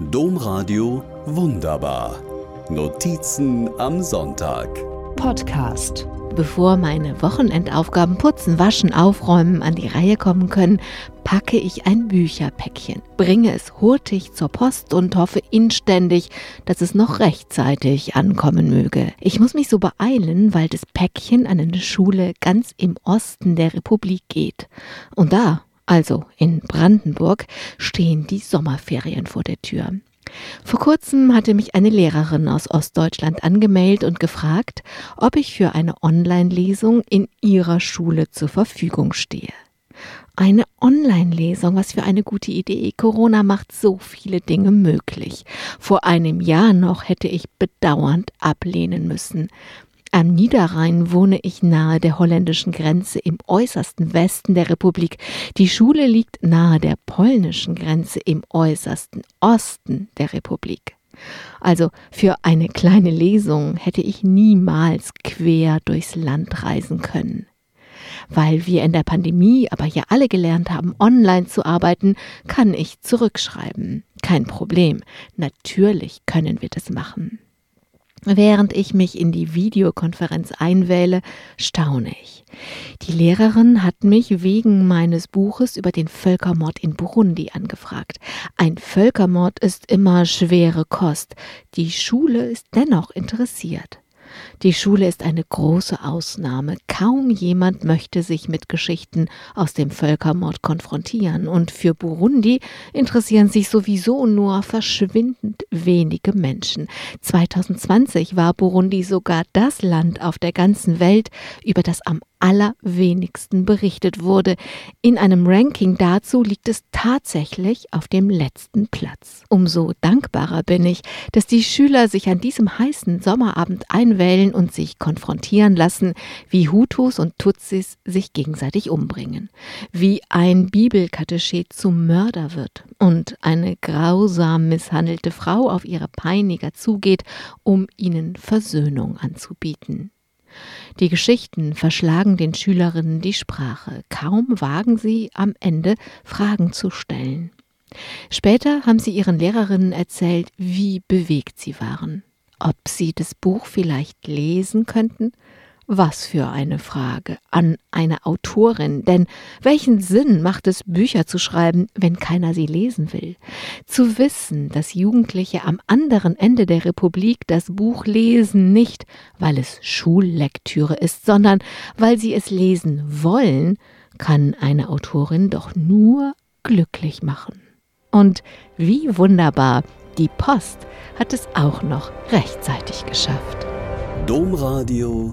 Domradio Wunderbar. Notizen am Sonntag. Podcast. Bevor meine Wochenendaufgaben putzen, waschen, aufräumen an die Reihe kommen können, packe ich ein Bücherpäckchen, bringe es hurtig zur Post und hoffe inständig, dass es noch rechtzeitig ankommen möge. Ich muss mich so beeilen, weil das Päckchen an eine Schule ganz im Osten der Republik geht. Und da, also in Brandenburg, stehen die Sommerferien vor der Tür. Vor kurzem hatte mich eine Lehrerin aus Ostdeutschland angemeldet und gefragt, ob ich für eine Online-Lesung in ihrer Schule zur Verfügung stehe. Eine Online-Lesung, was für eine gute Idee. Corona macht so viele Dinge möglich. Vor einem Jahr noch hätte ich bedauernd ablehnen müssen. Am Niederrhein wohne ich nahe der holländischen Grenze im äußersten Westen der Republik. Die Schule liegt nahe der polnischen Grenze im äußersten Osten der Republik. Also für eine kleine Lesung hätte ich niemals quer durchs Land reisen können. Weil wir in der Pandemie aber ja alle gelernt haben, online zu arbeiten, kann ich zurückschreiben. Kein Problem. Natürlich können wir das machen. Während ich mich in die Videokonferenz einwähle, staune ich. Die Lehrerin hat mich wegen meines Buches über den Völkermord in Burundi angefragt. Ein Völkermord ist immer schwere Kost. Die Schule ist dennoch interessiert. Die Schule ist eine große Ausnahme. Kaum jemand möchte sich mit Geschichten aus dem Völkermord konfrontieren. Und für Burundi interessieren sich sowieso nur verschwindend wenige Menschen. 2020 war Burundi sogar das Land auf der ganzen Welt, über das am allerwenigsten berichtet wurde. In einem Ranking dazu liegt es tatsächlich auf dem letzten Platz. Umso dankbarer bin ich, dass die Schüler sich an diesem heißen Sommerabend einwählen und sich konfrontieren lassen, wie Hutus und Tutsis sich gegenseitig umbringen, wie ein Bibelkatechet zum Mörder wird und eine grausam misshandelte Frau auf ihre Peiniger zugeht, um ihnen Versöhnung anzubieten. Die Geschichten verschlagen den Schülerinnen die Sprache. Kaum wagen sie am Ende Fragen zu stellen. Später haben sie ihren Lehrerinnen erzählt, wie bewegt sie waren. Ob sie das Buch vielleicht lesen könnten was für eine Frage an eine Autorin, denn welchen Sinn macht es, Bücher zu schreiben, wenn keiner sie lesen will? Zu wissen, dass Jugendliche am anderen Ende der Republik das Buch lesen, nicht weil es Schullektüre ist, sondern weil sie es lesen wollen, kann eine Autorin doch nur glücklich machen. Und wie wunderbar, die Post hat es auch noch rechtzeitig geschafft. Domradio